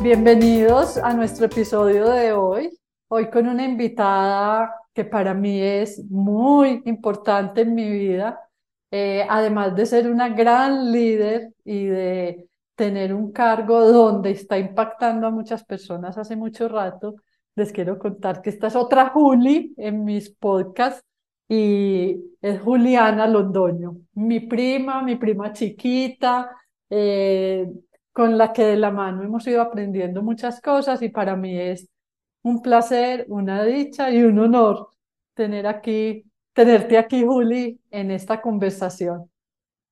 Bienvenidos a nuestro episodio de hoy. Hoy con una invitada que para mí es muy importante en mi vida, eh, además de ser una gran líder y de tener un cargo donde está impactando a muchas personas hace mucho rato, les quiero contar que esta es otra Juli en mis podcasts y es Juliana Londoño, mi prima, mi prima chiquita, eh, con la que de la mano hemos ido aprendiendo muchas cosas y para mí es un placer, una dicha y un honor tener aquí, tenerte aquí, Juli, en esta conversación.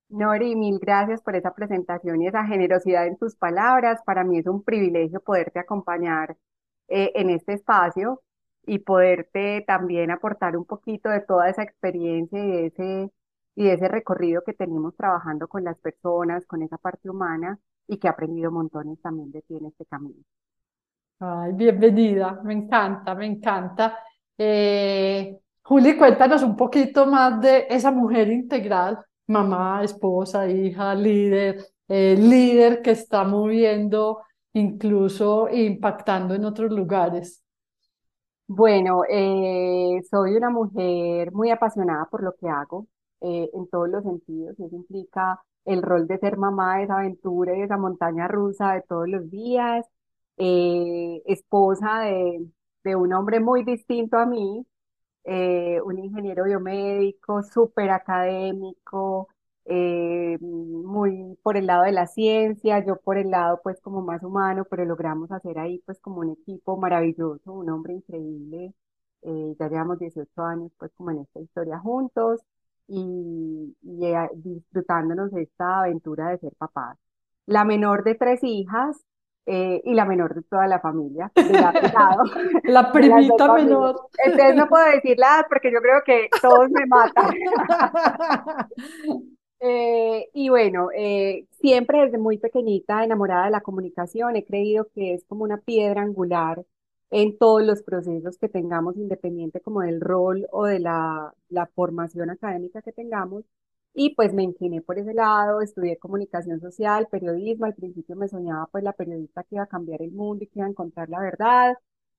Nori, mil gracias por esa presentación y esa generosidad en tus palabras. Para mí es un privilegio poderte acompañar eh, en este espacio y poderte también aportar un poquito de toda esa experiencia y de ese, y ese recorrido que tenemos trabajando con las personas, con esa parte humana y que he aprendido montones también de ti en este camino. Ay, bienvenida, me encanta, me encanta. Eh, Juli, cuéntanos un poquito más de esa mujer integral, mamá, esposa, hija, líder, eh, líder que está moviendo, incluso impactando en otros lugares. Bueno, eh, soy una mujer muy apasionada por lo que hago en todos los sentidos. Eso implica el rol de ser mamá, de esa aventura y esa montaña rusa de todos los días, eh, esposa de, de, un hombre muy distinto a mí, eh, un ingeniero biomédico, súper académico, eh, muy por el lado de la ciencia, yo por el lado pues como más humano, pero logramos hacer ahí pues como un equipo maravilloso, un hombre increíble, ya llevamos 18 años pues como en esta historia juntos y, y disfrutándonos esta aventura de ser papás. La menor de tres hijas eh, y la menor de toda la familia. la, primita menor. Entonces no puedo decir la porque yo creo que todos me matan. Eh, y bueno, eh, siempre desde muy pequeñita, enamorada de la comunicación, he creído que es como una piedra angular en todos los procesos que tengamos, independiente como del rol o de la, la formación académica que tengamos. Y pues me incliné por ese lado, estudié comunicación social, periodismo, al principio me soñaba pues la periodista que iba a cambiar el mundo y que iba a encontrar la verdad.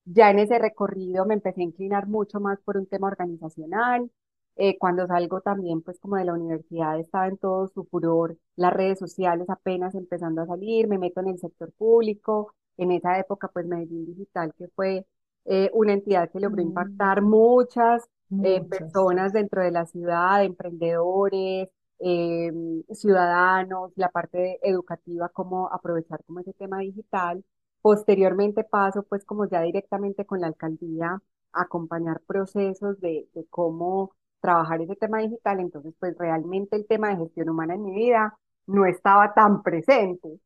Ya en ese recorrido me empecé a inclinar mucho más por un tema organizacional. Eh, cuando salgo también pues como de la universidad estaba en todo su furor, las redes sociales apenas empezando a salir, me meto en el sector público, en esa época, pues Medellín Digital, que fue eh, una entidad que logró mm. impactar muchas, eh, personas dentro de la ciudad, emprendedores, eh, ciudadanos, la parte educativa, cómo aprovechar como ese tema digital. Posteriormente paso pues como ya directamente con la alcaldía a acompañar procesos de, de cómo trabajar ese tema digital, entonces pues realmente el tema de gestión humana en mi vida no estaba tan presente.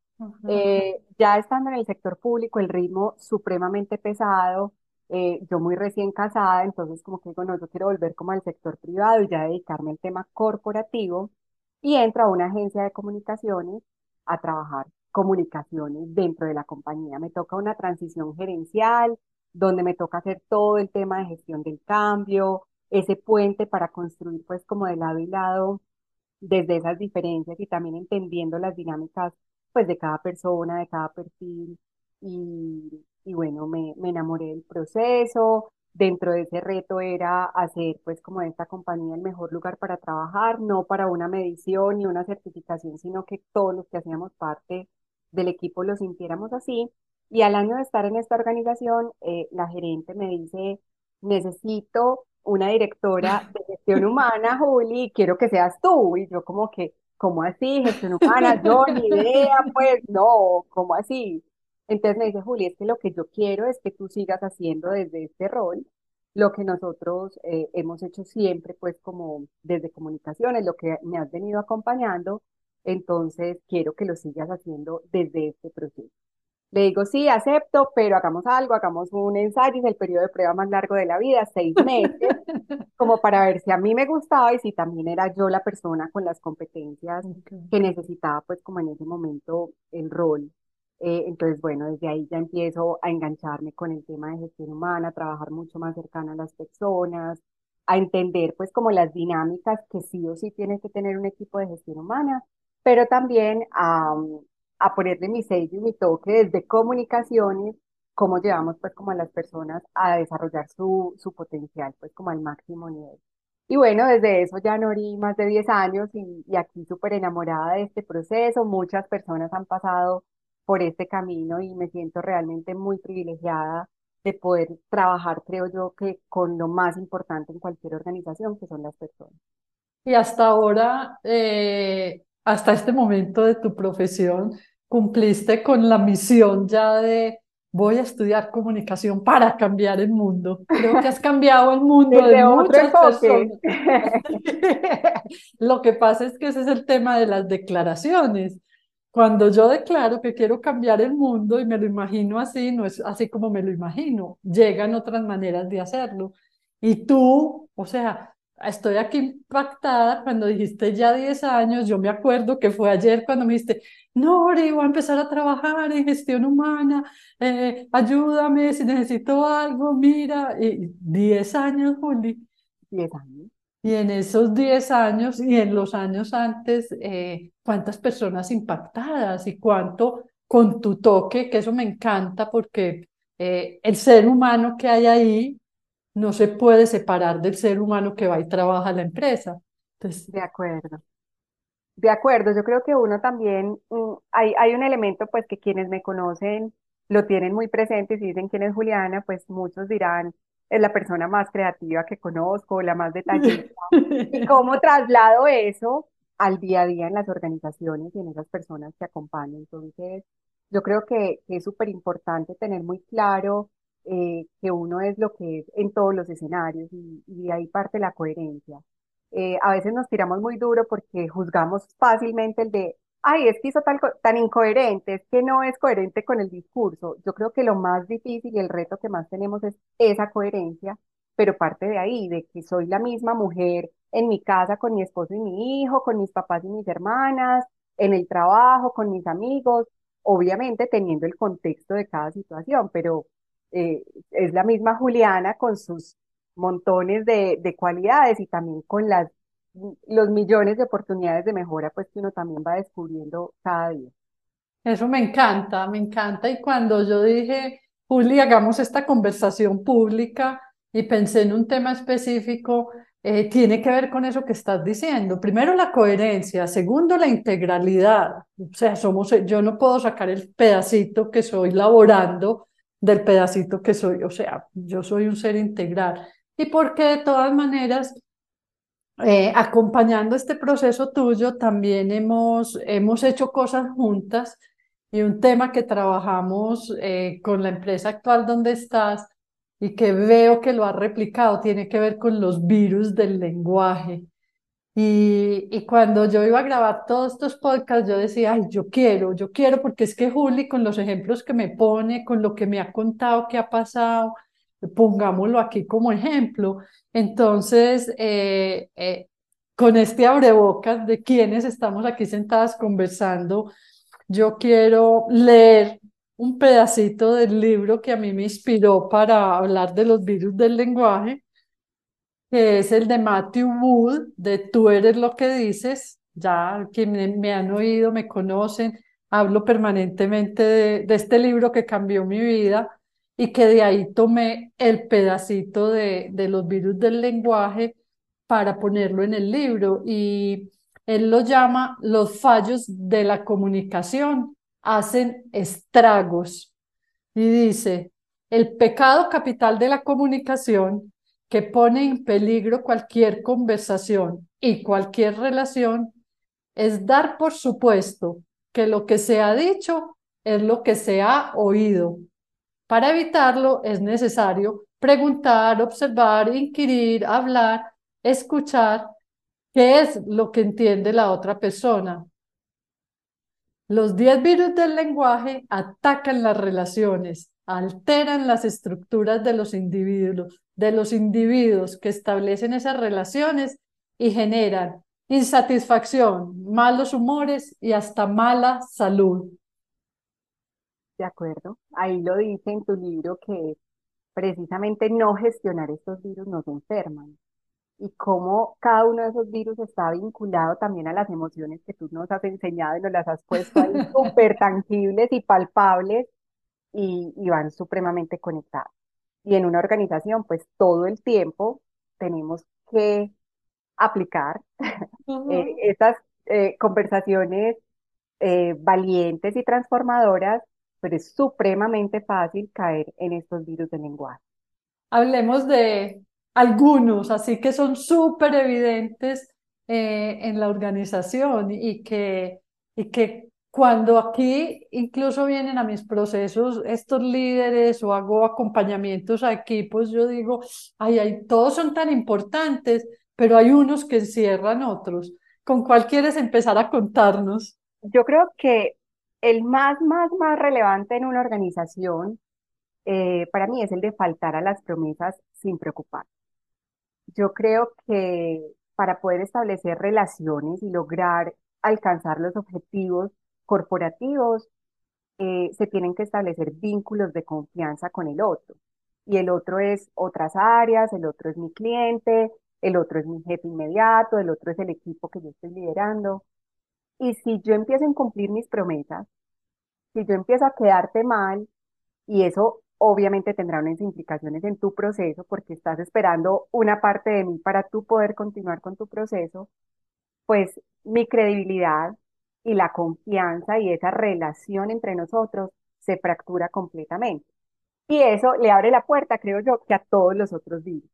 Eh, ya estando en el sector público, el ritmo supremamente pesado, eh, yo muy recién casada, entonces como que digo, no, yo quiero volver como al sector privado y ya dedicarme al tema corporativo y entro a una agencia de comunicaciones a trabajar comunicaciones dentro de la compañía. Me toca una transición gerencial, donde me toca hacer todo el tema de gestión del cambio, ese puente para construir pues como de lado y lado desde esas diferencias y también entendiendo las dinámicas pues de cada persona, de cada perfil y, y bueno, me, me enamoré del proceso. Dentro de ese reto era hacer pues como esta compañía el mejor lugar para trabajar, no para una medición ni una certificación, sino que todos los que hacíamos parte del equipo lo sintiéramos así. Y al año de estar en esta organización, eh, la gerente me dice, necesito una directora de gestión humana, Juli, quiero que seas tú. Y yo como que, ¿cómo así? Gestión humana, yo ni idea, pues no, ¿cómo así? Entonces me dice, Juli, es que lo que yo quiero es que tú sigas haciendo desde este rol lo que nosotros eh, hemos hecho siempre, pues como desde comunicaciones, lo que me has venido acompañando, entonces quiero que lo sigas haciendo desde este proceso. Le digo, sí, acepto, pero hagamos algo, hagamos un ensayo, es el periodo de prueba más largo de la vida, seis meses, como para ver si a mí me gustaba y si también era yo la persona con las competencias Ok. que necesitaba, pues como en ese momento el rol. Eh, entonces, bueno, desde ahí ya empiezo a engancharme con el tema de gestión humana, a trabajar mucho más cercano a las personas, a entender pues como las dinámicas que sí o sí tiene que tener un equipo de gestión humana, pero también a, a ponerle mi sello y mi toque desde comunicaciones, cómo llevamos pues como a las personas a desarrollar su, su potencial pues como al máximo nivel. Y bueno, desde eso ya Nori más de 10 años y, y aquí súper enamorada de este proceso. Muchas personas han pasado por este camino y me siento realmente muy privilegiada de poder trabajar, creo yo, que con lo más importante en cualquier organización, que son las personas. Y hasta ahora, eh, hasta este momento de tu profesión, cumpliste con la misión ya de voy a estudiar comunicación para cambiar el mundo. Creo que has cambiado el mundo de muchas personas. Lo que pasa es que ese es el tema de las declaraciones. Cuando yo declaro que quiero cambiar el mundo y me lo imagino así, no es así como me lo imagino, llegan otras maneras de hacerlo. Y tú, o sea, estoy aquí impactada cuando dijiste ya 10 años, yo me acuerdo que fue ayer cuando me dijiste, Nori, voy a empezar a trabajar en gestión humana, eh, ayúdame si necesito algo, mira, y 10 años, Juli. 10 años. Y en esos 10 años y en los años antes, eh, ¿cuántas personas impactadas y cuánto con tu toque, que eso me encanta porque eh, el ser humano que hay ahí no se puede separar del ser humano que va y trabaja en la empresa. Entonces, De acuerdo. De acuerdo, yo creo que uno también, mm, hay, hay un elemento pues que quienes me conocen lo tienen muy presente y si dicen quién es Juliana, pues muchos dirán, es la persona más creativa que conozco, la más detallista. ¿Y cómo traslado eso al día a día en las organizaciones y en esas personas que acompañan? Entonces, yo creo que, que es súper importante tener muy claro eh, que uno es lo que es en todos los escenarios y, de ahí parte la coherencia. Eh, a veces nos tiramos muy duro porque juzgamos fácilmente el de, ay, es que hizo tal, tan incoherente, es que no es coherente con el discurso. Yo creo que lo más difícil y el reto que más tenemos es esa coherencia, pero parte de ahí, de que soy la misma mujer en mi casa con mi esposo y mi hijo, con mis papás y mis hermanas, en el trabajo, con mis amigos, obviamente teniendo el contexto de cada situación, pero eh, es la misma Juliana con sus montones de, de cualidades y también con las, los millones de oportunidades de mejora, pues que uno también va descubriendo cada día. Eso me encanta, me encanta. Y cuando yo dije, Juli, hagamos esta conversación pública y pensé en un tema específico, eh, tiene que ver con eso que estás diciendo. Primero, la coherencia. Segundo, la integralidad. O sea, somos, yo no puedo sacar el pedacito que soy laborando del pedacito que soy. O sea, yo soy un ser integral. Y porque de todas maneras eh, acompañando este proceso tuyo, también hemos, hemos hecho cosas juntas y un tema que trabajamos eh, con la empresa actual donde estás y que veo que lo has replicado tiene que ver con los virus del lenguaje. Y, y cuando yo iba a grabar todos estos podcasts, yo decía, ay, yo quiero, yo quiero, porque es que Juli, con los ejemplos que me pone, con lo que me ha contado que ha pasado, pongámoslo aquí como ejemplo. Entonces, eh, eh, con este abrebocas de quienes estamos aquí sentadas conversando, yo quiero leer un pedacito del libro que a mí me inspiró para hablar de los virus del lenguaje que es el de Matthew Wood, de Tú eres lo que dices. Ya quienes me han oído, me conocen, hablo permanentemente de, de este libro que cambió mi vida y que de ahí tomé el pedacito de, de los virus del lenguaje para ponerlo en el libro. Y él lo llama los fallos de la comunicación, hacen estragos. Y dice, el pecado capital de la comunicación que pone en peligro cualquier conversación y cualquier relación es dar por supuesto que lo que se ha dicho es lo que se ha oído. Para evitarlo es necesario preguntar, observar, inquirir, hablar, escuchar qué es lo que entiende la otra persona. Los 10 virus del lenguaje atacan las relaciones, alteran las estructuras de los individuos, de los individuos que establecen esas relaciones y generan insatisfacción, malos humores y hasta mala salud. De acuerdo. Ahí lo dice en tu libro que precisamente no gestionar estos virus nos enferman y cómo cada uno de esos virus está vinculado también a las emociones que tú nos has enseñado y nos las has puesto ahí súper tangibles y palpables y, y van supremamente conectados. Y en una organización, pues todo el tiempo tenemos que aplicar eh, estas eh, conversaciones eh, valientes y transformadoras, pero es supremamente fácil caer en estos virus de lenguaje. Hablemos de algunos, así que son súper evidentes en la organización y que, y que cuando aquí incluso vienen a mis procesos estos líderes o hago acompañamientos a equipos, yo digo, ay, ay, todos son tan importantes, pero hay unos que encierran otros. ¿Con cuál quieres empezar a contarnos? Yo creo que el más, más, más relevante en una organización eh, para mí es el de faltar a las promesas sin preocupar. Yo creo que para poder establecer relaciones y lograr alcanzar los objetivos corporativos, eh, se tienen que establecer vínculos de confianza con el otro. Y el otro es otras áreas, el otro es mi cliente, el otro es mi jefe inmediato, el otro es el equipo que yo estoy liderando. Y si yo empiezo a incumplir mis promesas, si yo empiezo a quedarte mal, y eso obviamente tendrá unas implicaciones en tu proceso, porque estás esperando una parte de mí para tú poder continuar con tu proceso, pues mi credibilidad y la confianza y esa relación entre nosotros se fractura completamente. Y eso le abre la puerta, creo yo, que a todos los otros virus.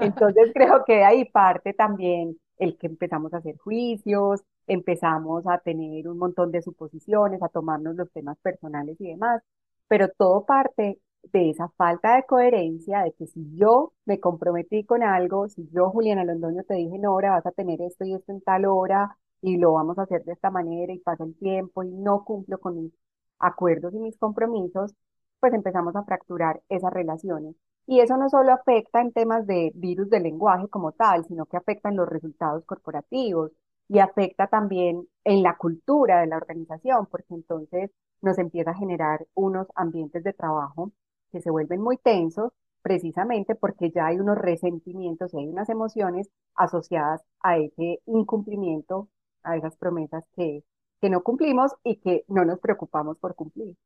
Entonces creo que de ahí parte también el que empezamos a hacer juicios, empezamos a tener un montón de suposiciones, a tomarnos los temas personales y demás, pero todo parte de esa falta de coherencia, de que si yo me comprometí con algo, si yo, Juliana Londoño, te dije, no, ahora vas a tener esto y esto en tal hora, y lo vamos a hacer de esta manera, y pasa el tiempo, y no cumplo con mis acuerdos y mis compromisos, pues empezamos a fracturar esas relaciones. Y eso no solo afecta en temas de virus del lenguaje como tal, sino que afecta en los resultados corporativos y afecta también en la cultura de la organización, porque entonces nos empieza a generar unos ambientes de trabajo que se vuelven muy tensos precisamente porque ya hay unos resentimientos y hay unas emociones asociadas a ese incumplimiento, a esas promesas que, que no cumplimos y que no nos preocupamos por cumplir.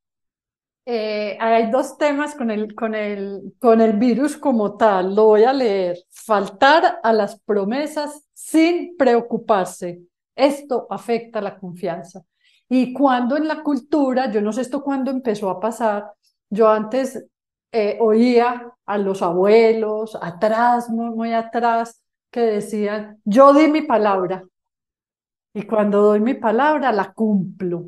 Eh, hay dos temas con el, con, el, con el virus como tal. Lo voy a leer. Faltar a las promesas sin preocuparse. Esto afecta la confianza. Y cuando en la cultura, yo no sé esto cuándo empezó a pasar, yo antes eh, oía a los abuelos, atrás, muy, muy atrás, que decían, yo di mi palabra. Y cuando doy mi palabra, la cumplo.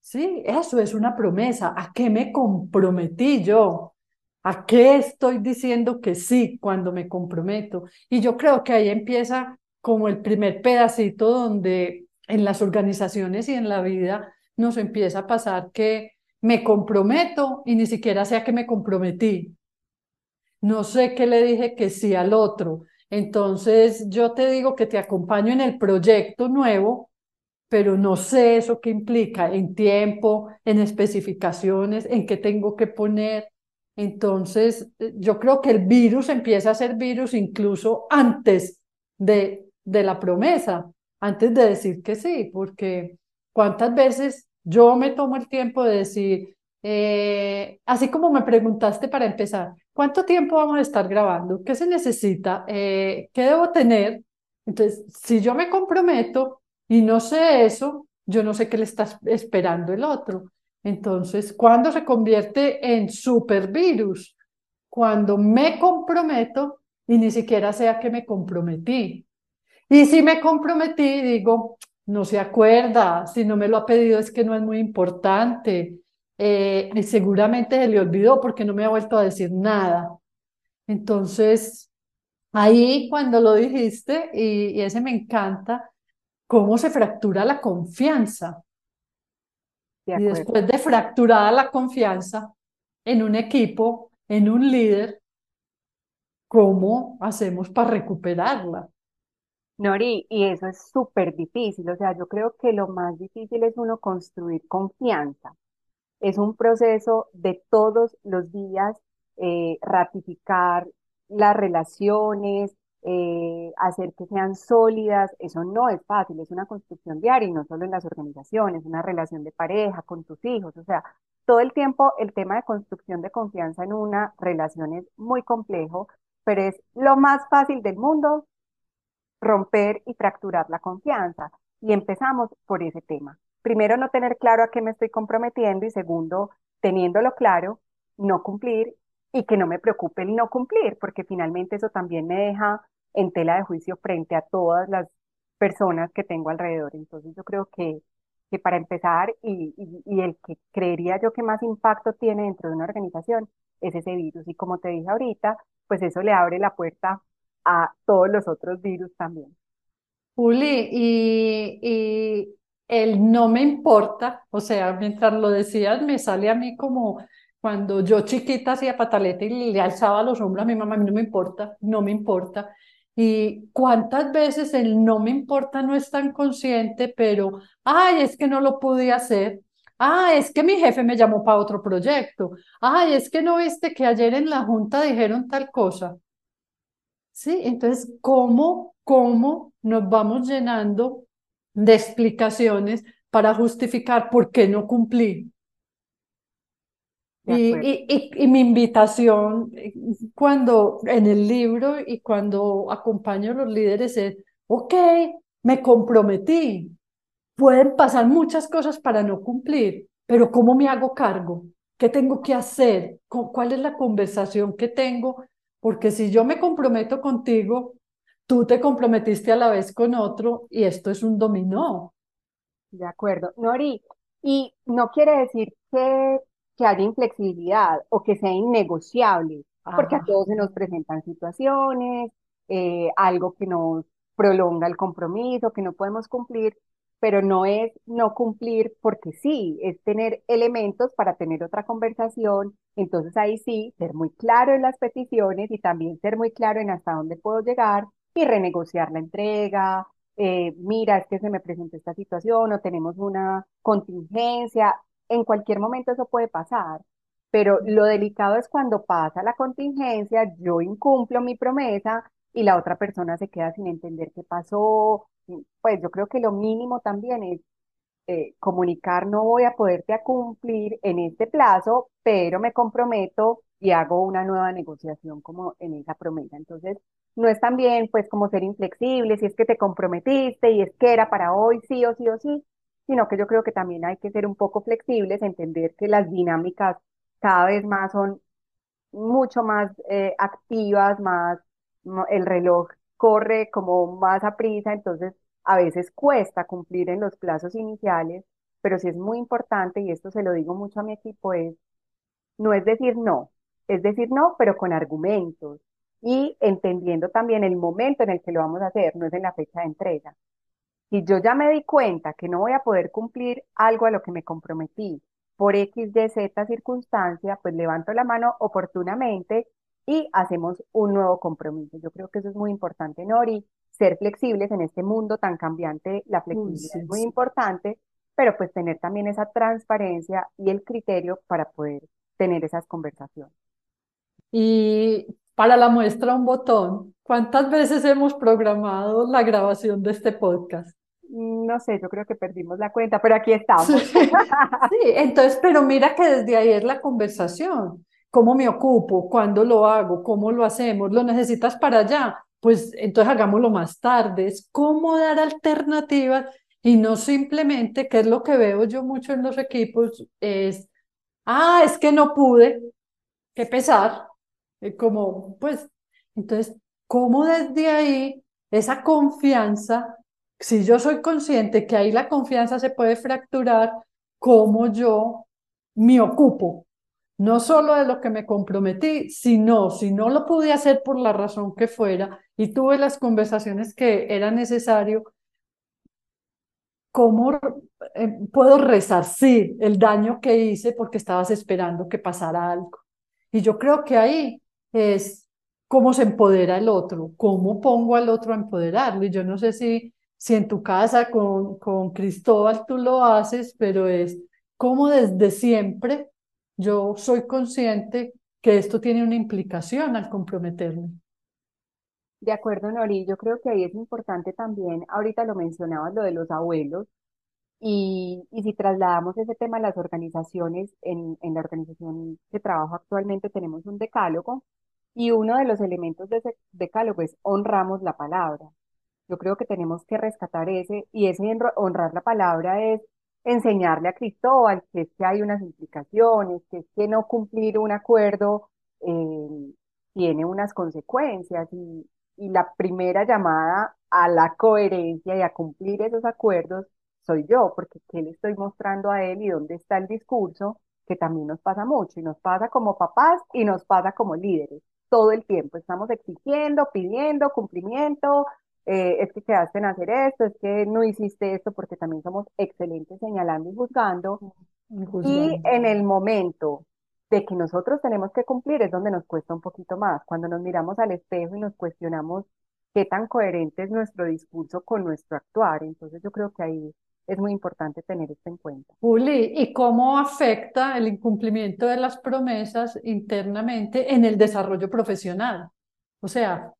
Sí, eso es una promesa. ¿A qué me comprometí yo? ¿A qué estoy diciendo que sí cuando me comprometo? Y yo creo que ahí empieza como el primer pedacito donde en las organizaciones y en la vida nos empieza a pasar que me comprometo y ni siquiera sé a qué me comprometí. No sé qué le dije que sí al otro. Entonces yo te digo que te acompaño en el proyecto nuevo, pero no sé eso qué implica en tiempo, en especificaciones, en qué tengo que poner. Entonces, eh, yo creo que el virus empieza a ser virus incluso antes de, de la promesa, antes de decir que sí, porque cuántas veces yo me tomo el tiempo de decir, eh, así como me preguntaste para empezar, ¿cuánto tiempo vamos a estar grabando? ¿Qué se necesita? Eh, ¿Qué debo tener? Entonces, si yo me comprometo, y no sé eso, yo no sé qué le está esperando el otro. Entonces, ¿cuándo se convierte en supervirus? Cuando me comprometo y ni siquiera sé a qué me comprometí. Y si me comprometí, digo, no se acuerda, si no me lo ha pedido es que no es muy importante. Eh, y seguramente se le olvidó porque no me ha vuelto a decir nada. Entonces, ahí cuando lo dijiste, y, y ese me encanta, cómo se fractura la confianza. y después de fracturada la confianza en un equipo, en un líder, ¿cómo hacemos para recuperarla? Nori, y eso es súper difícil, o sea, yo creo que lo más difícil es uno construir confianza. Es un proceso de todos los días eh, ratificar las relaciones, eh, hacer que sean sólidas, eso no es fácil, es una construcción diaria y no solo en las organizaciones, una relación de pareja con tus hijos, o sea, todo el tiempo el tema de construcción de confianza en una relación es muy complejo, pero es lo más fácil del mundo romper y fracturar la confianza. Y empezamos por ese tema. Primero, no tener claro a qué me estoy comprometiendo y segundo, teniéndolo claro, no cumplir y que no me preocupe el no cumplir, porque finalmente eso también me deja en tela de juicio frente a todas las personas que tengo alrededor. Entonces yo creo que, que para empezar y, y, el que creería yo que más impacto tiene dentro de una organización es ese virus. Y como te dije ahorita, pues eso le abre la puerta a todos los otros virus también. Juli, y, y el no me importa, o sea, mientras lo decías, me sale a mí como cuando yo chiquita hacía pataleta y le alzaba los hombros a mi mamá, a mí no me importa, no me importa. Y cuántas veces el no me importa no es tan consciente, pero, ay, es que no lo pude hacer. Ah, es que mi jefe me llamó para otro proyecto. Ay, es que no viste que ayer en la junta dijeron tal cosa. ¿sí? Entonces, ¿cómo, cómo nos vamos llenando de explicaciones para justificar por qué no cumplí? Y, y, y, mi invitación cuando en el libro y cuando acompaño a los líderes es, ok, me comprometí. Pueden pasar muchas cosas para no cumplir, pero ¿cómo me hago cargo? ¿Qué tengo que hacer? ¿Cuál es la conversación que tengo porque si yo me comprometo contigo, tú te comprometiste a la vez con otro y esto es un dominó. De acuerdo. Nori, y no quiere decir que, que haya inflexibilidad o que sea innegociable, porque a todos se nos presentan situaciones, eh, algo que nos prolonga el compromiso, que no podemos cumplir, pero no es no cumplir porque sí, es tener elementos para tener otra conversación. Entonces ahí sí, ser muy claro en las peticiones y también ser muy claro en hasta dónde puedo llegar y renegociar la entrega. Eh, mira, es que se me presentó esta situación o tenemos una contingencia. En cualquier momento eso puede pasar, pero lo delicado es cuando pasa la contingencia, yo incumplo mi promesa y la otra persona se queda sin entender qué pasó pues yo creo que lo mínimo también es eh, comunicar, no voy a poderte cumplir en este plazo, pero me comprometo y hago una nueva negociación como en esa promesa. Entonces, no es también pues como ser inflexible, si es que te comprometiste y es que era para hoy sí o sí o sí, sino que yo creo que también hay que ser un poco flexibles, entender que las dinámicas cada vez más son mucho más eh, activas, más el reloj corre como más a prisa, entonces a veces cuesta cumplir en los plazos iniciales, pero sí es muy importante, y esto se lo digo mucho a mi equipo, es no es decir no, es decir no, pero con argumentos y entendiendo también el momento en el que lo vamos a hacer, no es en la fecha de entrega. Si yo ya me di cuenta que no voy a poder cumplir algo a lo que me comprometí por X, Y, Z circunstancia, pues levanto la mano oportunamente y hacemos un nuevo compromiso. Yo creo que eso es muy importante, Nori, ser flexibles en este mundo tan cambiante, la flexibilidad es muy importante, pero pues tener también esa transparencia y el criterio para poder tener esas conversaciones. Y para la muestra un botón, ¿cuántas veces hemos programado la grabación de este podcast? No sé, yo creo que perdimos la cuenta, pero aquí estamos. Sí, sí entonces, pero mira que desde ahí es la conversación. ¿Cómo me ocupo? ¿Cuándo lo hago? ¿Cómo lo hacemos? ¿Lo necesitas para allá? Pues entonces hagámoslo más tarde. Es cómo dar alternativas y no simplemente, que es lo que veo yo mucho en los equipos, es, ah, es que no pude, qué pesar. Como, pues, entonces, ¿cómo desde ahí esa confianza, si yo soy consciente que ahí la confianza se puede fracturar, cómo yo me ocupo no solo de lo que me comprometí, sino si no lo pude hacer por la razón que fuera y tuve las conversaciones que era necesario, ¿cómo eh, puedo resarcir el daño que hice porque estabas esperando que pasara algo? Y yo creo que ahí es cómo se empodera el otro, cómo pongo al otro a empoderarlo. Y yo no sé si, si en tu casa con, con Cristóbal tú lo haces, pero es como desde siempre yo soy consciente que esto tiene una implicación al comprometerme. De acuerdo, Nori, yo creo que ahí es importante también, ahorita lo mencionabas, lo de los abuelos, y, y si trasladamos ese tema a las organizaciones, en, en la organización que trabajo actualmente tenemos un decálogo, y uno de los elementos de ese decálogo es honramos la palabra. Yo creo que tenemos que rescatar ese, y ese honrar la palabra es enseñarle a Cristóbal que es que hay unas implicaciones, que es que no cumplir un acuerdo eh, tiene unas consecuencias y, y la primera llamada a la coherencia y a cumplir esos acuerdos soy yo, porque ¿qué le estoy mostrando a él y dónde está el discurso? Que también nos pasa mucho y nos pasa como papás y nos pasa como líderes. Todo el tiempo estamos exigiendo, pidiendo cumplimiento, eh, es que quedaste en hacer esto, es que no hiciste esto, porque también somos excelentes señalando y juzgando. Y en el momento de que nosotros tenemos que cumplir es donde nos cuesta un poquito más. Cuando nos miramos al espejo y nos cuestionamos qué tan coherente es nuestro discurso con nuestro actuar. Entonces yo creo que ahí es muy importante tener esto en cuenta. Juli, ¿y cómo afecta el incumplimiento de las promesas internamente en el desarrollo profesional? O sea,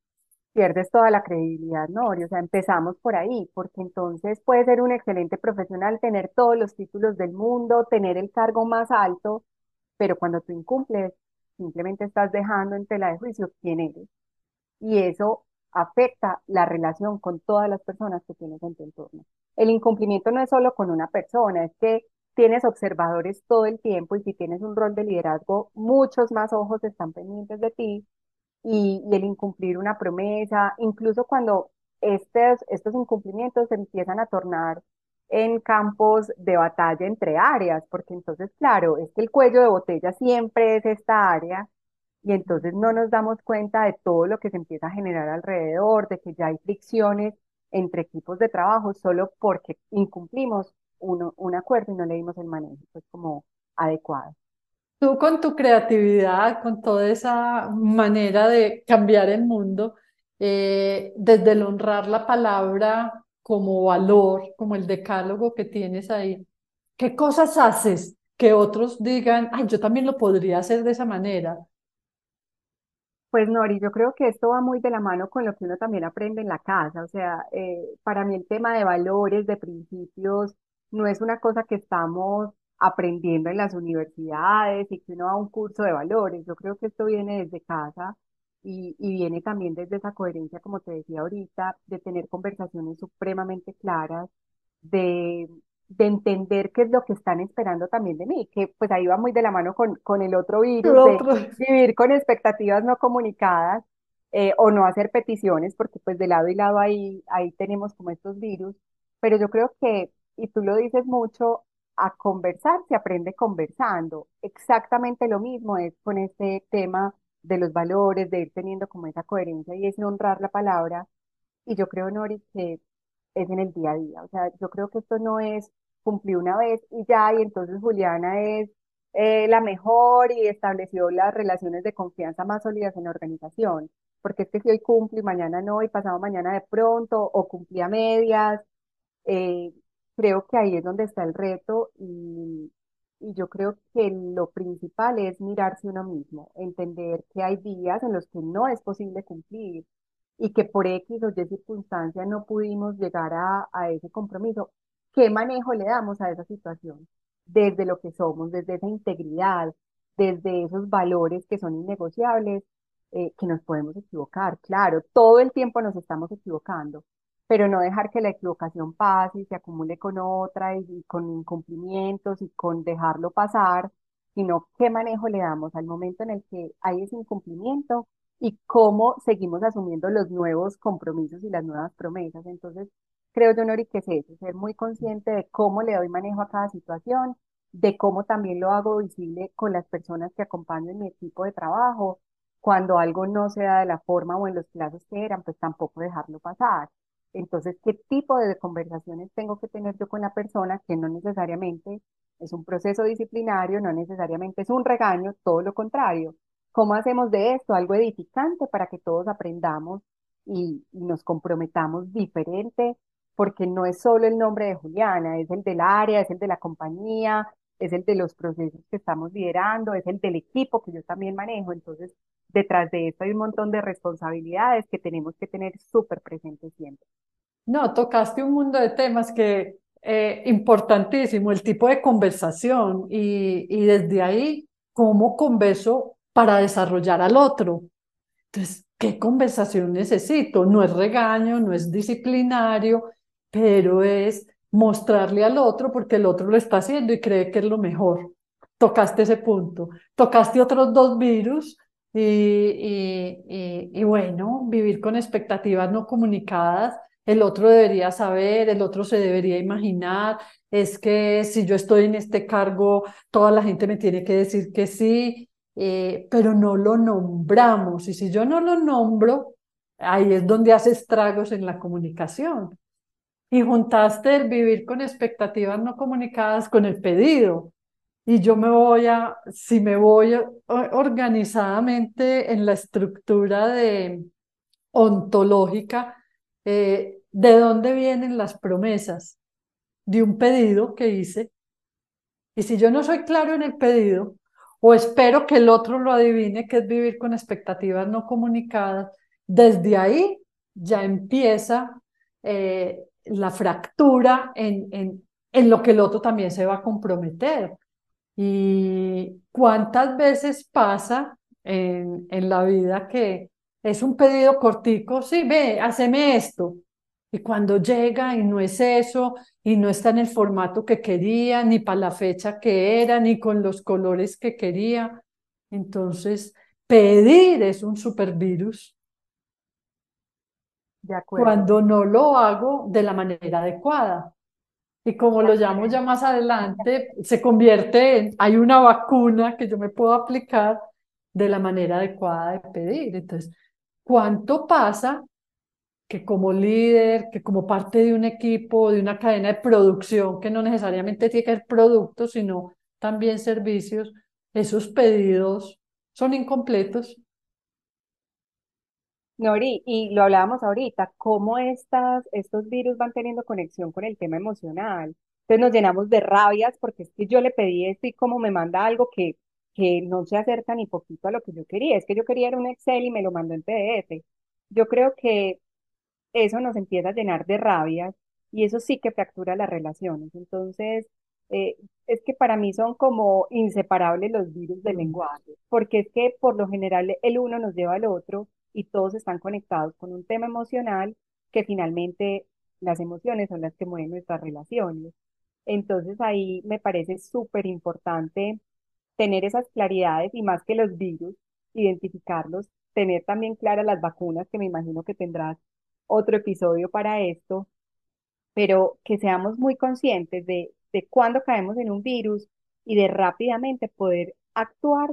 pierdes toda la credibilidad, ¿no? O sea, empezamos por ahí, porque entonces puede ser un excelente profesional, tener todos los títulos del mundo, tener el cargo más alto, pero cuando tú incumples, simplemente estás dejando en tela de juicio quién eres. Y eso afecta la relación con todas las personas que tienes en tu entorno. El incumplimiento no es solo con una persona, es que tienes observadores todo el tiempo y si tienes un rol de liderazgo, muchos más ojos están pendientes de ti y, el incumplir una promesa, incluso cuando estos, estos incumplimientos se empiezan a tornar en campos de batalla entre áreas, porque entonces, claro, es que el cuello de botella siempre es esta área y entonces no nos damos cuenta de todo lo que se empieza a generar alrededor, de que ya hay fricciones entre equipos de trabajo solo porque incumplimos uno, un acuerdo y no le dimos el manejo pues, como adecuado. Tú con tu creatividad, con toda esa manera de cambiar el mundo, eh, desde el honrar la palabra como valor, como el decálogo que tienes ahí, ¿qué cosas haces que otros digan, ay, yo también lo podría hacer de esa manera? Pues Nori, yo creo que esto va muy de la mano con lo que uno también aprende en la casa. O sea, eh, para mí el tema de valores, de principios, no es una cosa que estamos aprendiendo en las universidades y que uno va a un curso de valores. Yo creo que esto viene desde casa y, y viene también desde esa coherencia, como te decía ahorita, de tener conversaciones supremamente claras, de, de entender qué es lo que están esperando también de mí, que pues ahí va muy de la mano con, con el otro virus, de vivir con expectativas no comunicadas eh, o no hacer peticiones, porque pues de lado y lado ahí, ahí tenemos como estos virus, pero yo creo que, y tú lo dices mucho, a conversar se aprende conversando. Exactamente lo mismo es con este tema de los valores, de ir teniendo como esa coherencia y es honrar la palabra. Y yo creo, Nori, que es en el día a día. O sea, yo creo que esto no es cumplir una vez y ya, y entonces Juliana es eh, la mejor y estableció las relaciones de confianza más sólidas en la organización. Porque es que si hoy cumple y mañana no, y pasado mañana de pronto, o cumplí a medias, eh, creo que ahí es donde está el reto y, y yo creo que lo principal es mirarse uno mismo, entender que hay días en los que no es posible cumplir y que por X o Y circunstancia no pudimos llegar a, a ese compromiso. ¿Qué manejo le damos a esa situación? Desde lo que somos, desde esa integridad, desde esos valores que son innegociables, eh, que nos podemos equivocar. Claro, todo el tiempo nos estamos equivocando, pero no dejar que la equivocación pase y se acumule con otra y, con incumplimientos y con dejarlo pasar, sino qué manejo le damos al momento en el que hay ese incumplimiento y cómo seguimos asumiendo los nuevos compromisos y las nuevas promesas. Entonces, creo yo, Nori, que es eso, ser muy consciente de cómo le doy manejo a cada situación, de cómo también lo hago visible con las personas que acompañan mi equipo de trabajo. Cuando algo no se da de la forma o en los plazos que eran, pues tampoco dejarlo pasar Entonces, ¿qué tipo de conversaciones tengo que tener yo con la persona que no necesariamente es un proceso disciplinario, no necesariamente es un regaño, todo lo contrario? ¿Cómo hacemos de esto algo edificante para que todos aprendamos y, y nos comprometamos diferente? Porque no es solo el nombre de Juliana, es el del área, es el de la compañía, es el de los procesos que estamos liderando, es el del equipo que yo también manejo. Entonces, detrás de esto hay un montón de responsabilidades que tenemos que tener súper presentes siempre. No, tocaste un mundo de temas que eh, importantísimo, el tipo de conversación y, y desde ahí, cómo converso para desarrollar al otro. Entonces, ¿qué conversación necesito? No es regaño, no es disciplinario, pero es mostrarle al otro porque el otro lo está haciendo y cree que es lo mejor. Tocaste ese punto. Tocaste otros dos virus y, y, y, bueno, vivir con expectativas no comunicadas. El otro debería saber, el otro se debería imaginar. Es que si yo estoy en este cargo, toda la gente me tiene que decir que sí, eh, pero no lo nombramos. Y si yo no lo nombro, ahí es donde hace estragos en la comunicación y juntaste el vivir con expectativas no comunicadas con el pedido. Y yo me voy a, si me voy organizadamente en la estructura de ontológica, eh, ¿de dónde vienen las promesas? De un pedido que hice. Y si yo no soy claro en el pedido, o espero que el otro lo adivine, que es vivir con expectativas no comunicadas, desde ahí ya empieza eh, la fractura en, en, en lo que el otro también se va a comprometer. Y cuántas veces pasa en, en la vida que es un pedido cortico, sí, ve, haceme esto. Y cuando llega y no es eso, y no está en el formato que quería, ni para la fecha que era, ni con los colores que quería. Entonces, pedir es un supervirus cuando no lo hago de la manera adecuada. Y como lo llamo ya más adelante, se convierte en, hay una vacuna que yo me puedo aplicar de la manera adecuada de pedir. Entonces, ¿cuánto pasa que como líder, que como parte de un equipo, de una cadena de producción, que no necesariamente tiene que ser productos, sino también servicios, esos pedidos son incompletos Nori, y lo hablábamos ahorita, cómo estas, estos virus van teniendo conexión con el tema emocional. Entonces nos llenamos de rabias porque es que yo le pedí esto y como me manda algo que, que no se acerca ni poquito a lo que yo quería. Es que yo quería un Excel y me lo mandó en PDF. Yo creo que eso nos empieza a llenar de rabias y eso sí que fractura las relaciones. Entonces, eh, es que para mí son como inseparables los virus del lenguaje, porque es que por lo general el uno nos lleva al otro y todos están conectados con un tema emocional que finalmente las emociones son las que mueven nuestras relaciones. Entonces ahí me parece súper importante tener esas claridades y más que los virus, identificarlos, tener también claras las vacunas, que me imagino que tendrás otro episodio para esto, pero que seamos muy conscientes de, de cuándo caemos en un virus y de rápidamente poder actuar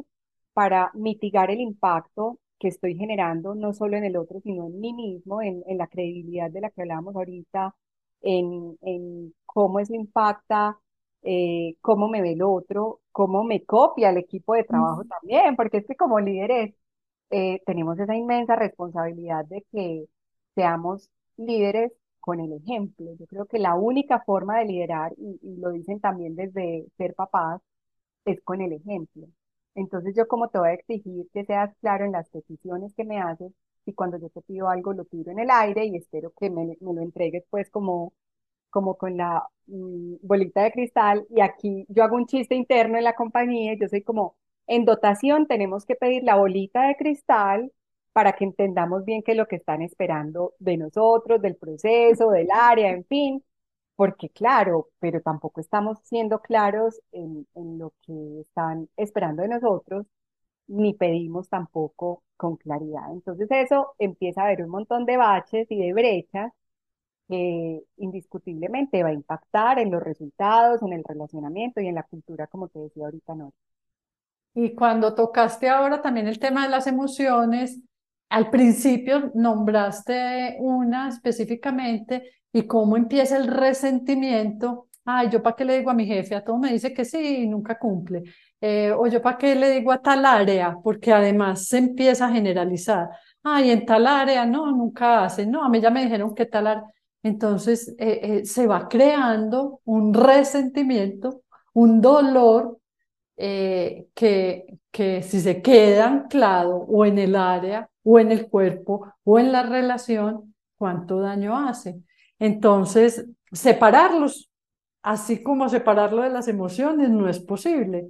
para mitigar el impacto que estoy generando, no solo en el otro, sino en mí mismo, en, en la credibilidad de la que hablábamos ahorita, en, en cómo eso impacta, eh, cómo me ve el otro, cómo me copia el equipo de trabajo también, porque es que como líderes eh, tenemos esa inmensa responsabilidad de que seamos líderes con el ejemplo. Yo creo que la única forma de liderar, y, lo dicen también desde ser papás, es con el ejemplo. Entonces yo como te voy a exigir que seas claro en las peticiones que me haces y cuando yo te pido algo lo tiro en el aire y espero que me, me lo entregues pues como, como con la mm, bolita de cristal y aquí yo hago un chiste interno en la compañía, yo soy como, en dotación tenemos que pedir la bolita de cristal para que entendamos bien qué es lo que están esperando de nosotros, del proceso, del área, en fin, porque claro, pero tampoco estamos siendo claros en, en lo que están esperando de nosotros, ni pedimos tampoco con claridad. Entonces eso empieza a haber un montón de baches y de brechas que indiscutiblemente va a impactar en los resultados, en el relacionamiento y en la cultura, como te decía ahorita, ¿no? Y cuando tocaste ahora también el tema de las emociones, al principio nombraste una específicamente y cómo empieza el resentimiento. Ay, yo para qué le digo a mi jefe, a todo me dice que sí y nunca cumple. Eh, o yo para qué le digo a tal área, porque además se empieza a generalizar. Ay, en tal área, no, nunca hace. No, a mí ya me dijeron que tal área. Entonces eh, eh, se va creando un resentimiento, un dolor que, que si se queda anclado o en el área o en el cuerpo o en la relación, cuánto daño hace. Entonces, separarlos, así como separarlo de las emociones, no es posible.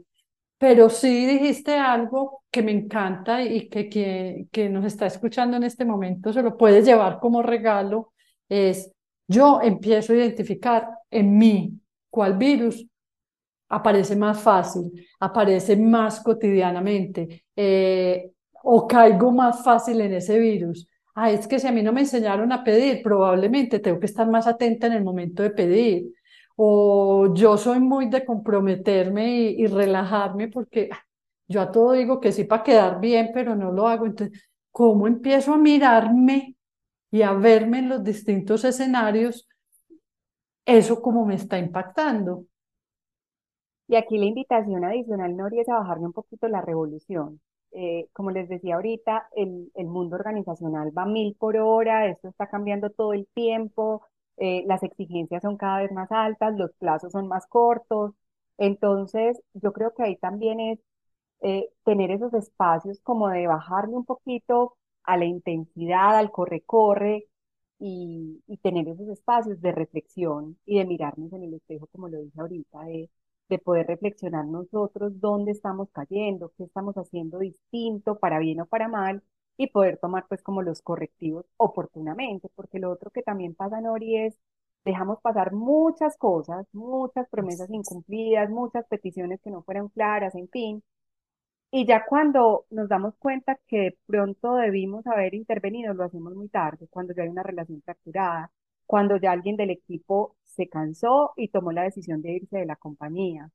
Pero sí dijiste algo que me encanta y que quien que nos está escuchando en este momento se lo puede llevar como regalo, es yo empiezo a identificar en mí cuál virus aparece más fácil, aparece más cotidianamente, eh, o caigo más fácil en ese virus. Ah, es que si a mí no me enseñaron a pedir, probablemente tengo que estar más atenta en el momento de pedir. O yo soy muy de comprometerme y, relajarme porque yo a todo digo que sí para quedar bien, pero no lo hago. Entonces, ¿cómo empiezo a mirarme y a verme en los distintos escenarios? Eso como me está impactando. Y aquí la invitación adicional, Nori, es a bajarme un poquito la revolución. Eh, como les decía ahorita, el, el, mundo organizacional va mil por hora, esto está cambiando todo el tiempo, eh, las exigencias son cada vez más altas, los plazos son más cortos. Entonces, yo creo que ahí también es eh, tener esos espacios como de bajarle un poquito a la intensidad, al corre-corre y, y tener esos espacios de reflexión y de mirarnos en el espejo, como lo dije ahorita, de poder reflexionar nosotros dónde estamos cayendo, qué estamos haciendo distinto, para bien o para mal, y poder tomar pues como los correctivos oportunamente, porque lo otro que también pasa, Nori, es dejamos pasar muchas cosas, muchas promesas incumplidas, muchas peticiones que no fueron claras, en fin. Y ya cuando nos damos cuenta que de pronto debimos haber intervenido, lo hacemos muy tarde, cuando ya hay una relación fracturada, cuando ya alguien del equipo se cansó y tomó la decisión de irse de la compañía.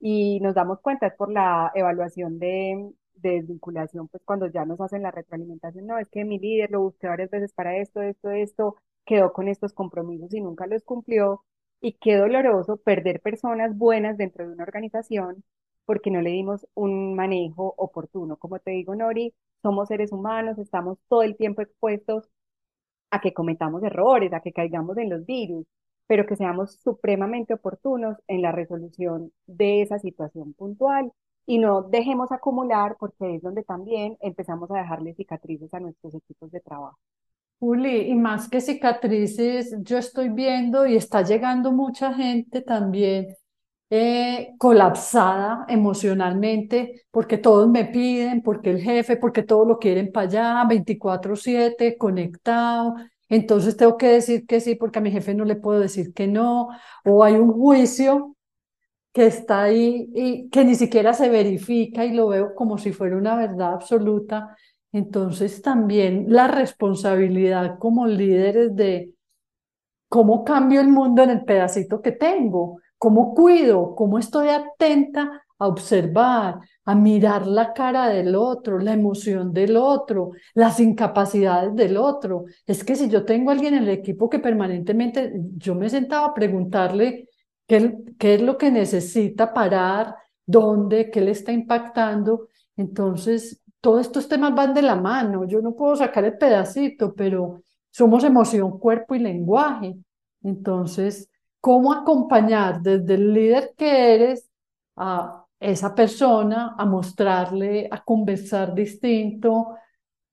Y nos damos cuenta, es por la evaluación de, de desvinculación, pues cuando ya nos hacen la retroalimentación, no, es que mi líder lo busqué varias veces para esto, esto, esto, quedó con estos compromisos y nunca los cumplió. Y qué doloroso perder personas buenas dentro de una organización porque no le dimos un manejo oportuno. Como te digo, Nori, somos seres humanos, estamos todo el tiempo expuestos a que cometamos errores, a que caigamos en los virus pero que seamos supremamente oportunos en la resolución de esa situación puntual y no dejemos acumular porque es donde también empezamos a dejarle cicatrices a nuestros equipos de trabajo. Juli, y más que cicatrices, yo estoy viendo y está llegando mucha gente también eh, colapsada emocionalmente, porque todos me piden, porque el jefe, porque todos lo quieren para allá, 24/7, conectado, entonces tengo que decir que sí porque a mi jefe no le puedo decir que no, o hay un juicio que está ahí y que ni siquiera se verifica y lo veo como si fuera una verdad absoluta. Entonces también la responsabilidad como líderes de cómo cambio el mundo en el pedacito que tengo, cómo cuido, cómo estoy atenta a observar, a mirar la cara del otro, la emoción del otro, las incapacidades del otro. Es que si yo tengo alguien en el equipo que permanentemente, yo me sentaba a preguntarle qué, qué es lo que necesita parar, dónde, qué le está impactando. Entonces, todos estos temas van de la mano. Yo no puedo sacar el pedacito, pero somos emoción, cuerpo y lenguaje. Entonces, ¿cómo acompañar desde el líder que eres a esa persona, a mostrarle, a conversar distinto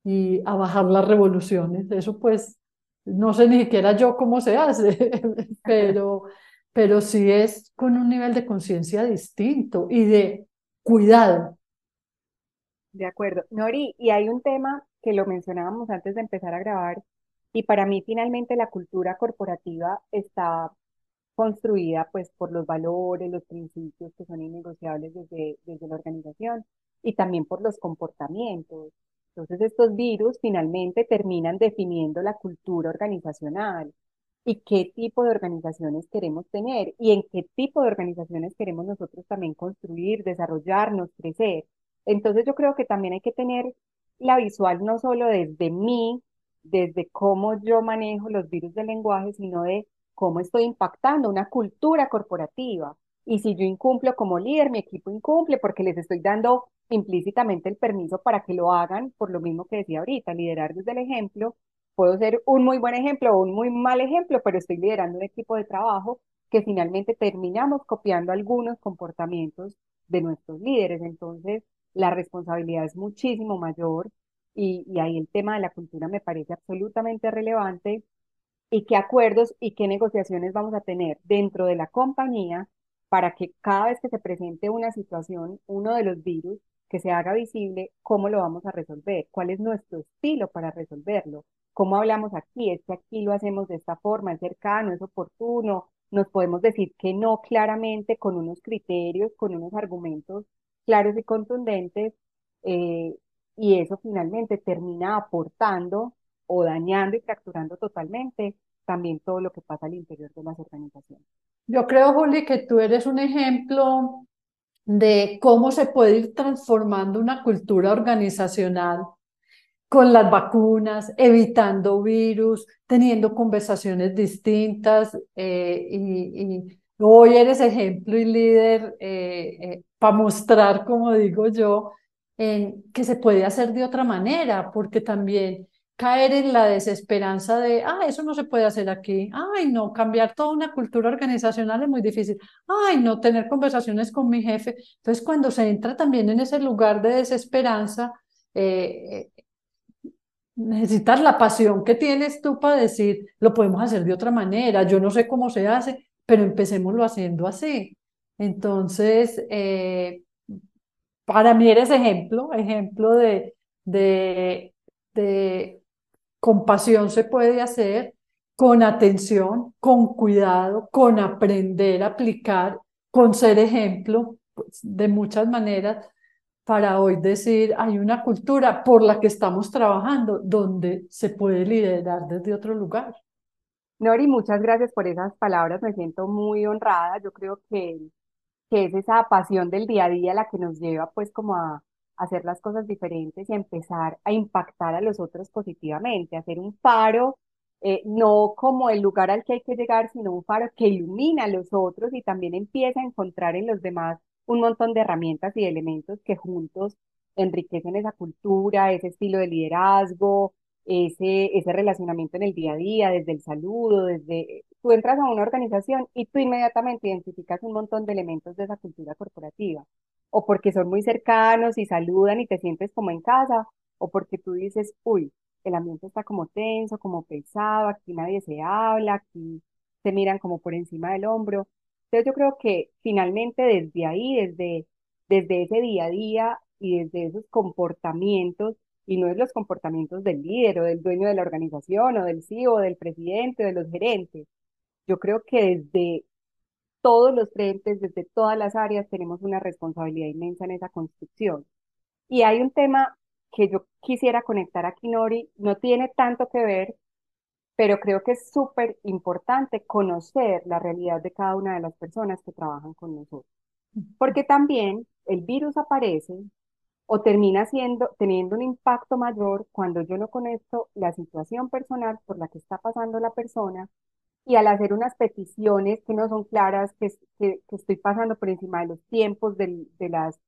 y a bajar las revoluciones. Eso pues, no sé ni siquiera yo cómo se hace, pero, pero sí es con un nivel de conciencia distinto y de cuidado. De acuerdo. Nori, y hay un tema que lo mencionábamos antes de empezar a grabar, y para mí finalmente la cultura corporativa está construida pues por los valores, los principios que son innegociables desde, desde la organización y también por los comportamientos. Entonces estos virus finalmente terminan definiendo la cultura organizacional y qué tipo de organizaciones queremos tener y en qué tipo de organizaciones queremos nosotros también construir, desarrollarnos, crecer. Entonces yo creo que también hay que tener la visual no solo desde mí, desde cómo yo manejo los virus del lenguaje, sino de cómo estoy impactando una cultura corporativa. Y si yo incumplo como líder, mi equipo incumple porque les estoy dando implícitamente el permiso para que lo hagan, por lo mismo que decía ahorita, liderar desde el ejemplo. Puedo ser un muy buen ejemplo o un muy mal ejemplo, pero estoy liderando un equipo de trabajo que finalmente terminamos copiando algunos comportamientos de nuestros líderes. Entonces, la responsabilidad es muchísimo mayor y, y ahí el tema de la cultura me parece absolutamente relevante y qué acuerdos y qué negociaciones vamos a tener dentro de la compañía para que cada vez que se presente una situación, uno de los virus, que se haga visible, cómo lo vamos a resolver, cuál es nuestro estilo para resolverlo, cómo hablamos aquí, es que aquí lo hacemos de esta forma, es cercano, es oportuno, nos podemos decir que no claramente con unos criterios, con unos argumentos claros y contundentes, eh, y eso finalmente termina aportando o dañando y fracturando totalmente también todo lo que pasa al interior de las organizaciones. Yo creo, Juli, que tú eres un ejemplo de cómo se puede ir transformando una cultura organizacional con las vacunas, evitando virus, teniendo conversaciones distintas. Eh, y, hoy eres ejemplo y líder eh, eh, para mostrar, como digo yo, en que se puede hacer de otra manera, porque también caer en la desesperanza de, ah, eso no se puede hacer aquí, ay, no, cambiar toda una cultura organizacional es muy difícil, ay, no, tener conversaciones con mi jefe. Entonces, cuando se entra también en ese lugar de desesperanza, eh, necesitas la pasión que tienes tú para decir, lo podemos hacer de otra manera, yo no sé cómo se hace, pero empecémoslo haciendo así. Entonces, eh, para mí eres ejemplo, ejemplo de, de, de compasión se puede hacer con atención, con cuidado, con aprender aplicar, con ser ejemplo pues, de muchas maneras para hoy decir, hay una cultura por la que estamos trabajando donde se puede liderar desde otro lugar. Nori, muchas gracias por esas palabras, me siento muy honrada, yo creo que, que es esa pasión del día a día la que nos lleva pues como a, hacer las cosas diferentes y empezar a impactar a los otros positivamente, hacer un faro, eh, no como el lugar al que hay que llegar, sino un faro que ilumina a los otros y también empieza a encontrar en los demás un montón de herramientas y elementos que juntos enriquecen esa cultura, ese estilo de liderazgo, ese, ese relacionamiento en el día a día, desde el saludo, desde... Tú entras a una organización y tú inmediatamente identificas un montón de elementos de esa cultura corporativa o porque son muy cercanos y saludan y te sientes como en casa, o porque tú dices, uy, el ambiente está como tenso, como pesado, aquí nadie se habla, aquí se miran como por encima del hombro. Entonces yo creo que finalmente desde ahí, desde, desde ese día a día y desde esos comportamientos, y no es los comportamientos del líder o del dueño de la organización o del CEO o del presidente o de los gerentes, yo creo que desde todos los frentes, desde todas las áreas, tenemos una responsabilidad inmensa en esa construcción. Y hay un tema que yo quisiera conectar aquí, Nori, no tiene tanto que ver, pero creo que es súper importante conocer la realidad de cada una de las personas que trabajan con nosotros. Porque también el virus aparece o termina siendo, teniendo un impacto mayor cuando yo no conozco la situación personal por la que está pasando la persona y al hacer unas peticiones que no son claras, que, que, estoy pasando por encima de los tiempos de, las,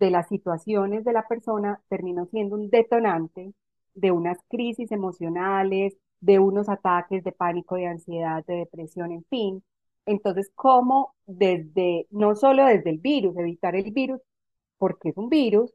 de las situaciones de la persona, termino siendo un detonante de unas crisis emocionales, de unos ataques de pánico, de ansiedad, de depresión, en fin. Entonces, ¿cómo desde, no solo desde el virus, evitar el virus, porque es un virus,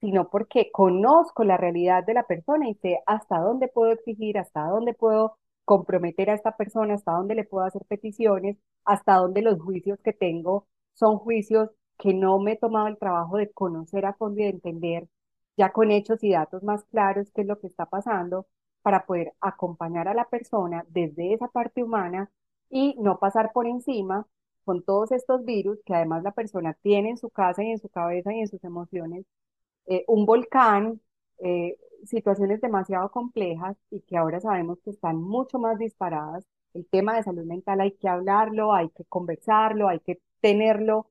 sino porque conozco la realidad de la persona y sé hasta dónde puedo exigir, hasta dónde puedo comprometer a esta persona, hasta dónde le puedo hacer peticiones, hasta dónde los juicios que tengo son juicios que no me he tomado el trabajo de conocer a fondo y de entender ya con hechos y datos más claros qué es lo que está pasando para poder acompañar a la persona desde esa parte humana y no pasar por encima con todos estos virus que además la persona tiene en su casa y en su cabeza y en sus emociones, eh, un volcán, eh, situaciones demasiado complejas y que ahora sabemos que están mucho más disparadas. El tema de salud mental hay que hablarlo, hay que conversarlo, hay que tenerlo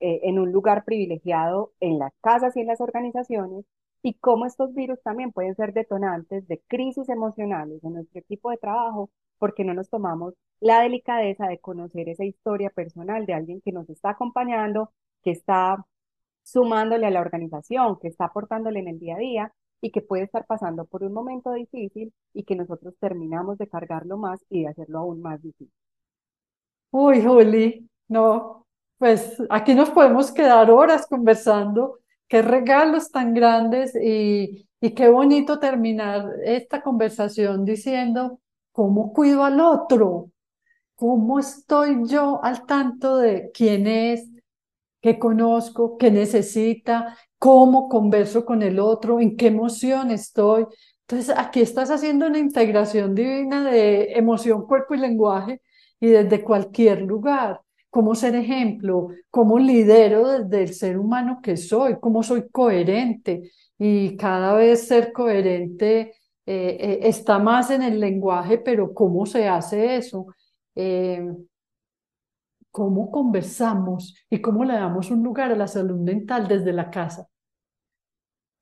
eh, en un lugar privilegiado en las casas y en las organizaciones, y cómo estos virus también pueden ser detonantes de crisis emocionales en nuestro equipo de trabajo porque no nos tomamos la delicadeza de conocer esa historia personal de alguien que nos está acompañando, que está sumándole a la organización, que está aportándole en el día a día y que puede estar pasando por un momento difícil y que nosotros terminamos de cargarlo más y de hacerlo aún más difícil. Uy, Juli, no, pues aquí nos podemos quedar horas conversando. Qué regalos tan grandes y, y qué bonito terminar esta conversación diciendo cómo cuido al otro, cómo estoy yo al tanto de quién es, qué conozco, qué necesita, cómo converso con el otro, en qué emoción estoy. Entonces, aquí estás haciendo una integración divina de emoción, cuerpo y lenguaje y desde cualquier lugar. Cómo ser ejemplo, cómo lidero desde el ser humano que soy, cómo soy coherente y cada vez ser coherente eh, eh, está más en el lenguaje, pero ¿cómo se hace eso? Eh, cómo conversamos y cómo le damos un lugar a la salud mental desde la casa.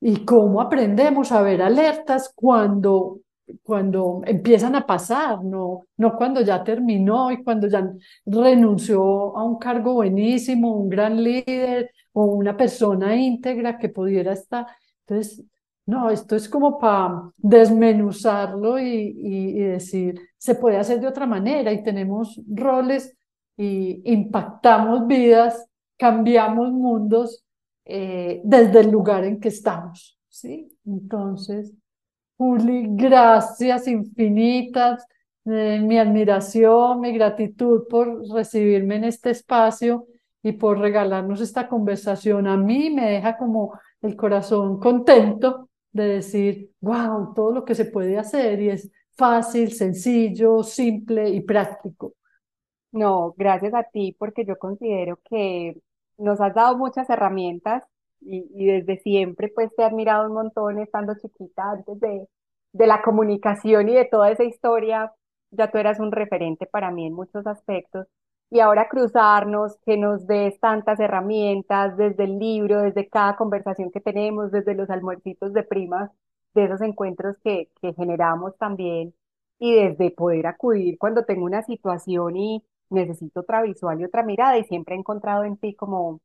Y cómo aprendemos a ver alertas cuando, cuando empiezan a pasar, no, no cuando ya terminó y cuando ya renunció a un cargo buenísimo, un gran líder o una persona íntegra que pudiera estar. Entonces, no, esto es como para desmenuzarlo y, y, y decir, se puede hacer de otra manera y tenemos roles y impactamos vidas, cambiamos mundos eh, desde el lugar en que estamos. ¿sí? Entonces, Juli, gracias infinitas, eh, mi admiración, mi gratitud por recibirme en este espacio y por regalarnos esta conversación. A mí me deja como el corazón contento de decir, wow, todo lo que se puede hacer y es fácil, sencillo, simple y práctico. No, gracias a ti porque yo considero que nos has dado muchas herramientas y, y desde siempre pues te he admirado un montón estando chiquita antes de, de la comunicación y de toda esa historia. Ya tú eras un referente para mí en muchos aspectos. Y ahora cruzarnos, que nos des tantas herramientas desde el libro, desde cada conversación que tenemos, desde los almuercitos de primas, de esos encuentros que, que generamos también, y desde poder acudir cuando tengo una situación y necesito otra visual y otra mirada y siempre he encontrado en ti como,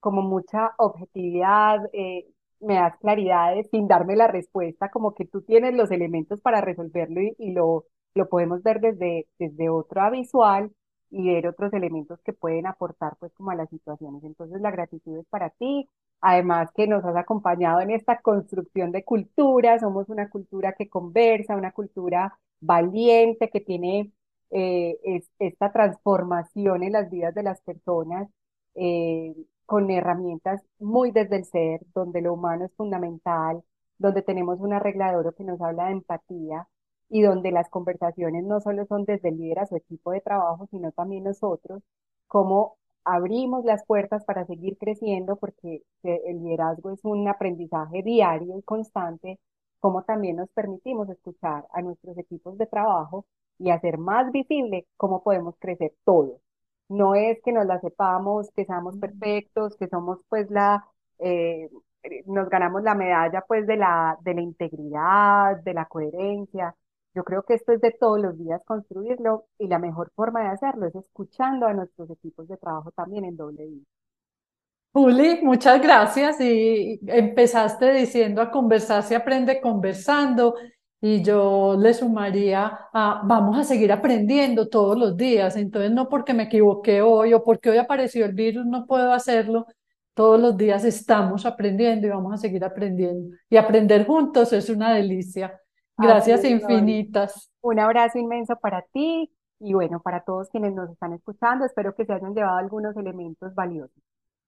como mucha objetividad, eh, me das claridades sin darme la respuesta, como que tú tienes los elementos para resolverlo y, y lo, lo podemos ver desde, desde otra visual y ver otros elementos que pueden aportar pues como a las situaciones. Entonces la gratitud es para ti, además que nos has acompañado en esta construcción de cultura, somos una cultura que conversa, una cultura valiente, que tiene eh, es, esta transformación en las vidas de las personas eh, con herramientas muy desde el ser, donde lo humano es fundamental, donde tenemos un arreglador que nos habla de empatía y donde las conversaciones no solo son desde el líder a su equipo de trabajo, sino también nosotros, cómo abrimos las puertas para seguir creciendo, porque el liderazgo es un aprendizaje diario y constante, cómo también nos permitimos escuchar a nuestros equipos de trabajo y hacer más visible cómo podemos crecer todos. No es que nos la sepamos, que seamos perfectos, que somos pues la, eh, nos ganamos la medalla pues de la, de la integridad, de la coherencia. Yo creo que esto es de todos los días construirlo y la mejor forma de hacerlo es escuchando a nuestros equipos de trabajo también en doble vida. Juli, muchas gracias. Y empezaste diciendo a conversar se aprende conversando. Y yo le sumaría a, vamos a seguir aprendiendo todos los días. Entonces, no porque me equivoqué hoy o porque hoy apareció el virus, no puedo hacerlo. Todos los días estamos aprendiendo y vamos a seguir aprendiendo. Y aprender juntos es una delicia. Gracias infinitas. Un abrazo inmenso para ti y bueno, para todos quienes nos están escuchando. Espero que se hayan llevado algunos elementos valiosos.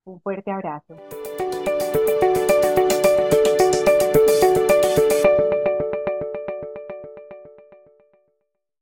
Un fuerte abrazo.